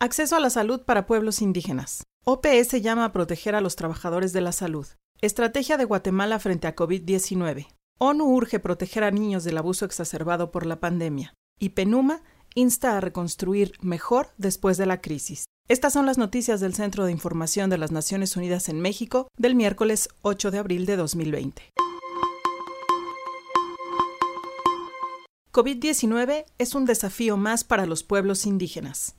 Acceso a la salud para pueblos indígenas. OPS llama a proteger a los trabajadores de la salud. Estrategia de Guatemala frente a COVID-19. ONU urge proteger a niños del abuso exacerbado por la pandemia. Y PENUMA insta a reconstruir mejor después de la crisis. Estas son las noticias del Centro de Información de las Naciones Unidas en México del miércoles 8 de abril de 2020. COVID-19 es un desafío más para los pueblos indígenas.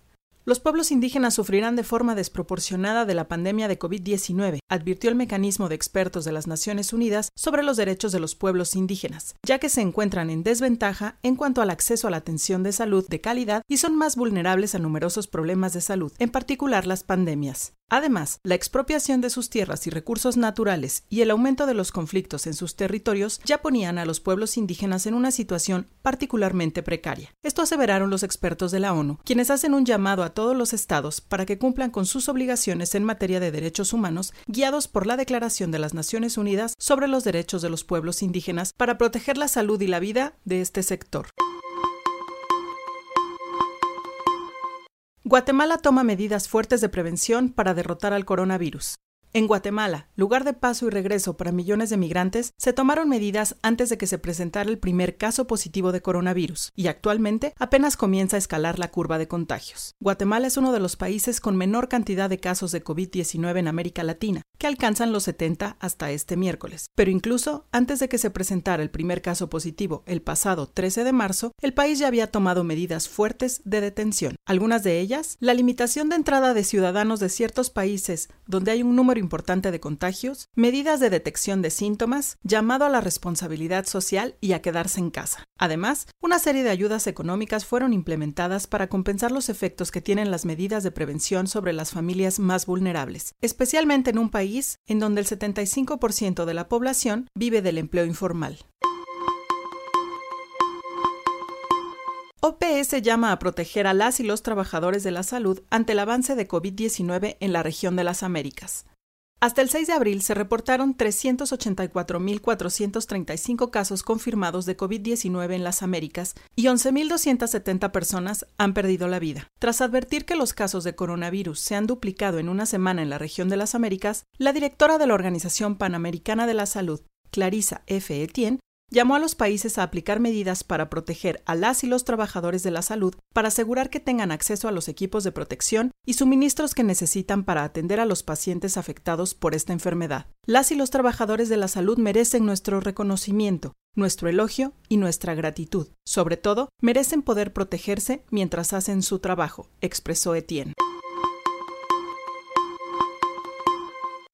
Los pueblos indígenas sufrirán de forma desproporcionada de la pandemia de COVID-19, advirtió el mecanismo de expertos de las Naciones Unidas sobre los derechos de los pueblos indígenas, ya que se encuentran en desventaja en cuanto al acceso a la atención de salud de calidad y son más vulnerables a numerosos problemas de salud, en particular las pandemias. Además, la expropiación de sus tierras y recursos naturales y el aumento de los conflictos en sus territorios ya ponían a los pueblos indígenas en una situación particularmente precaria. Esto aseveraron los expertos de la ONU, quienes hacen un llamado a todos los estados para que cumplan con sus obligaciones en materia de derechos humanos, guiados por la Declaración de las Naciones Unidas sobre los Derechos de los Pueblos Indígenas para proteger la salud y la vida de este sector. Guatemala toma medidas fuertes de prevención para derrotar al coronavirus. En Guatemala, lugar de paso y regreso para millones de migrantes, se tomaron medidas antes de que se presentara el primer caso positivo de coronavirus, y actualmente apenas comienza a escalar la curva de contagios. Guatemala es uno de los países con menor cantidad de casos de COVID-19 en América Latina, que alcanzan los 70 hasta este miércoles. Pero incluso antes de que se presentara el primer caso positivo el pasado 13 de marzo, el país ya había tomado medidas fuertes de detención. Algunas de ellas, la limitación de entrada de ciudadanos de ciertos países donde hay un número importante de contagios, medidas de detección de síntomas, llamado a la responsabilidad social y a quedarse en casa. Además, una serie de ayudas económicas fueron implementadas para compensar los efectos que tienen las medidas de prevención sobre las familias más vulnerables, especialmente en un país en donde el 75% de la población vive del empleo informal. OPS llama a proteger a las y los trabajadores de la salud ante el avance de COVID-19 en la región de las Américas. Hasta el 6 de abril se reportaron 384.435 casos confirmados de COVID-19 en las Américas y 11.270 personas han perdido la vida. Tras advertir que los casos de coronavirus se han duplicado en una semana en la región de las Américas, la directora de la Organización Panamericana de la Salud, Clarissa F. Etienne, llamó a los países a aplicar medidas para proteger a las y los trabajadores de la salud, para asegurar que tengan acceso a los equipos de protección y suministros que necesitan para atender a los pacientes afectados por esta enfermedad. Las y los trabajadores de la salud merecen nuestro reconocimiento, nuestro elogio y nuestra gratitud. Sobre todo, merecen poder protegerse mientras hacen su trabajo, expresó Etienne.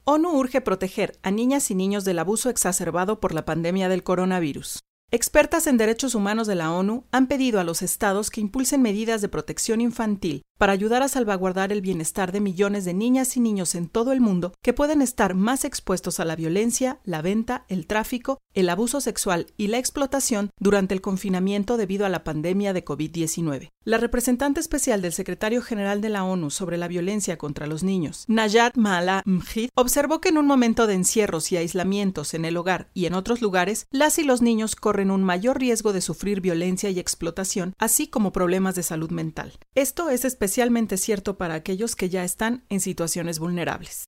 ONU urge proteger a niñas y niños del abuso exacerbado por la pandemia del coronavirus. Expertas en derechos humanos de la ONU han pedido a los estados que impulsen medidas de protección infantil para ayudar a salvaguardar el bienestar de millones de niñas y niños en todo el mundo que pueden estar más expuestos a la violencia, la venta, el tráfico, el abuso sexual y la explotación durante el confinamiento debido a la pandemia de COVID-19. La representante especial del secretario general de la ONU sobre la violencia contra los niños, Nayat Maala Mjid, observó que en un momento de encierros y aislamientos en el hogar y en otros lugares, las y los niños corren un mayor riesgo de sufrir violencia y explotación, así como problemas de salud mental. Esto es especialmente cierto para aquellos que ya están en situaciones vulnerables.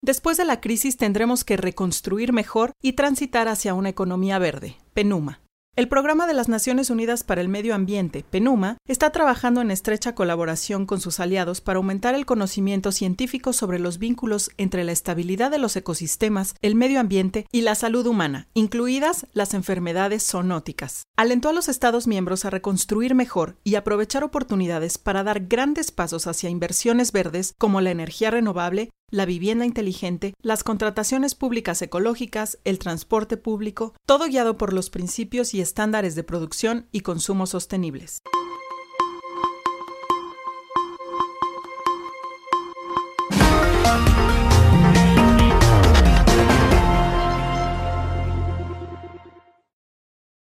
Después de la crisis tendremos que reconstruir mejor y transitar hacia una economía verde, PENUMA. El Programa de las Naciones Unidas para el Medio Ambiente, PENUMA, está trabajando en estrecha colaboración con sus aliados para aumentar el conocimiento científico sobre los vínculos entre la estabilidad de los ecosistemas, el medio ambiente y la salud humana, incluidas las enfermedades zoonóticas. Alentó a los Estados miembros a reconstruir mejor y aprovechar oportunidades para dar grandes pasos hacia inversiones verdes como la energía renovable, la vivienda inteligente, las contrataciones públicas ecológicas, el transporte público, todo guiado por los principios y estándares de producción y consumo sostenibles.